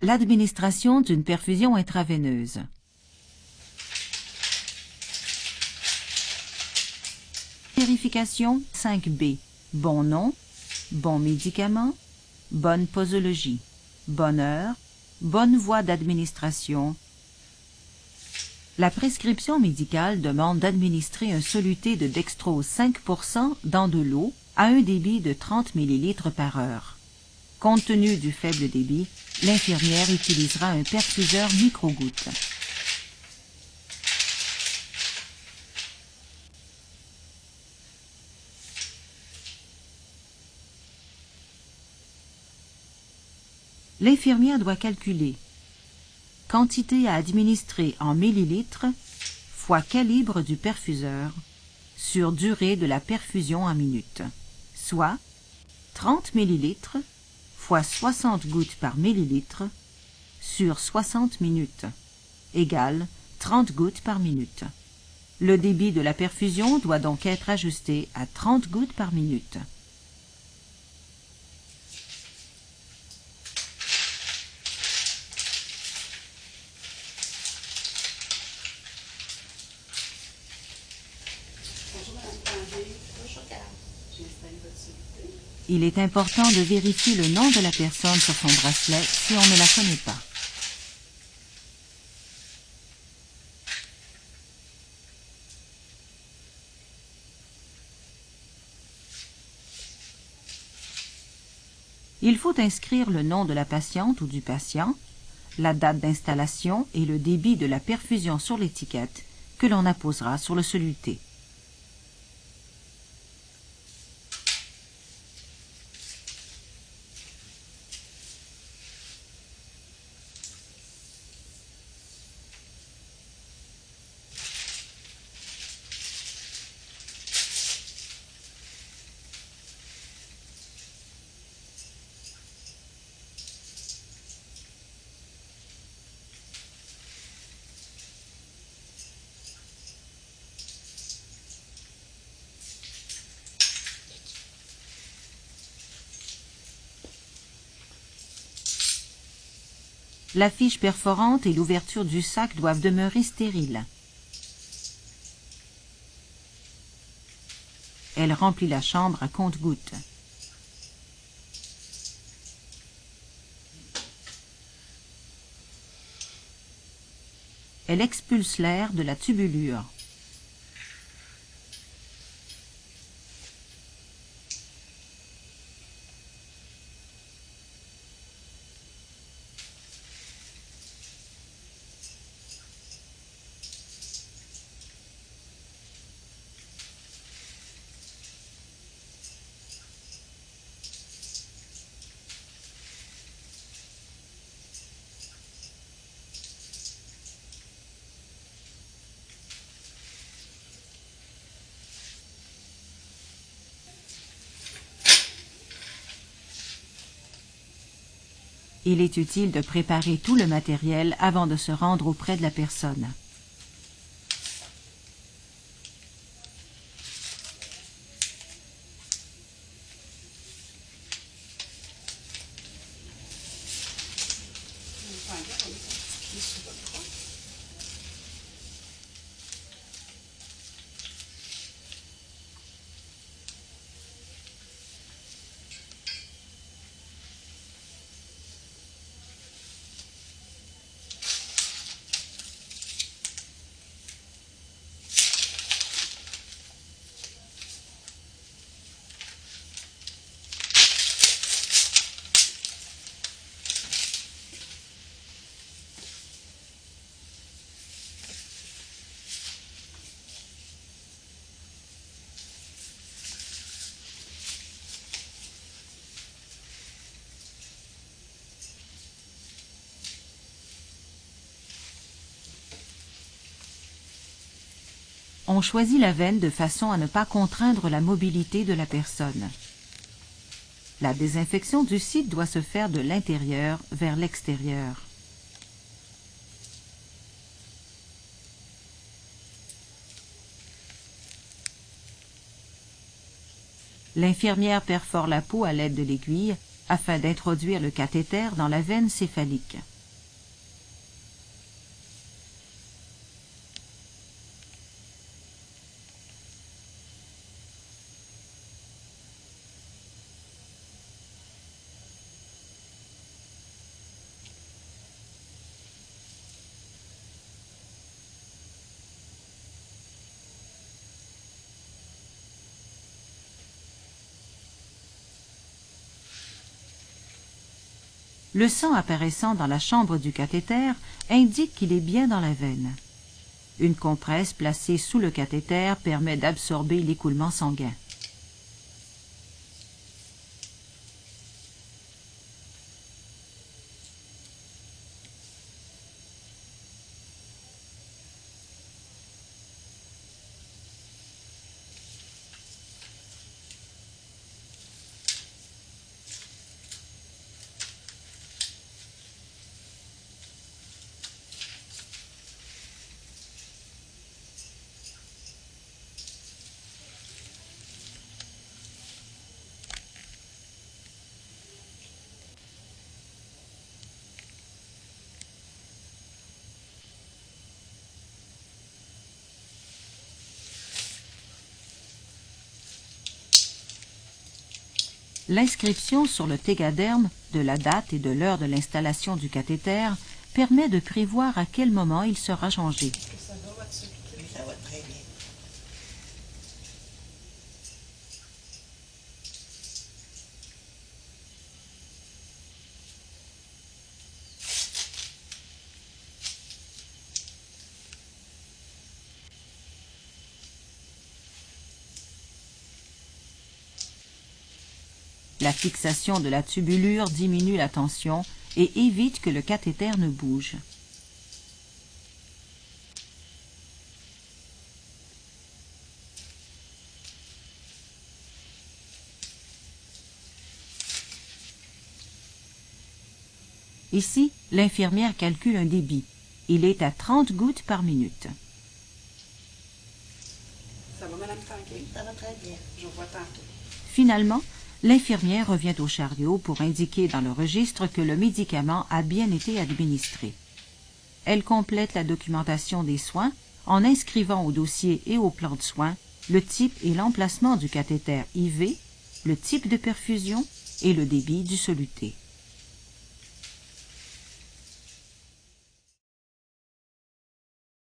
L'administration d'une perfusion intraveineuse. Vérification 5B. Bon nom, bon médicament, bonne posologie, bonne heure, bonne voie d'administration. La prescription médicale demande d'administrer un soluté de dextrose 5% dans de l'eau à un débit de 30 ml par heure. Compte tenu du faible débit, l'infirmière utilisera un perfuseur micro-gouttes. L'infirmière doit calculer quantité à administrer en millilitres fois calibre du perfuseur sur durée de la perfusion en minutes, soit 30 millilitres fois 60 gouttes par millilitre sur 60 minutes, égale 30 gouttes par minute. Le débit de la perfusion doit donc être ajusté à 30 gouttes par minute. Il est important de vérifier le nom de la personne sur son bracelet si on ne la connaît pas. Il faut inscrire le nom de la patiente ou du patient, la date d'installation et le débit de la perfusion sur l'étiquette que l'on apposera sur le soluté. La fiche perforante et l'ouverture du sac doivent demeurer stériles. Elle remplit la chambre à compte-gouttes. Elle expulse l'air de la tubulure. Il est utile de préparer tout le matériel avant de se rendre auprès de la personne. On choisit la veine de façon à ne pas contraindre la mobilité de la personne. La désinfection du site doit se faire de l'intérieur vers l'extérieur. L'infirmière perfore la peau à l'aide de l'aiguille afin d'introduire le cathéter dans la veine céphalique. Le sang apparaissant dans la chambre du cathéter indique qu'il est bien dans la veine. Une compresse placée sous le cathéter permet d'absorber l'écoulement sanguin. L'inscription sur le tégaderme de la date et de l'heure de l'installation du cathéter permet de prévoir à quel moment il sera changé. Ça va, votre Oui, ça va très bien. La fixation de la tubulure diminue la tension et évite que le cathéter ne bouge. Ici, l'infirmière calcule un débit. Il est à 30 gouttes par minute. Ça va, Madame Tanguay? Ça va très bien. Je vous vois tantôt. Finalement, l'infirmière revient au chariot pour indiquer dans le registre que le médicament a bien été administré. Elle complète la documentation des soins en inscrivant au dossier et au plan de soins le type et l'emplacement du cathéter IV, le type de perfusion et le débit du soluté.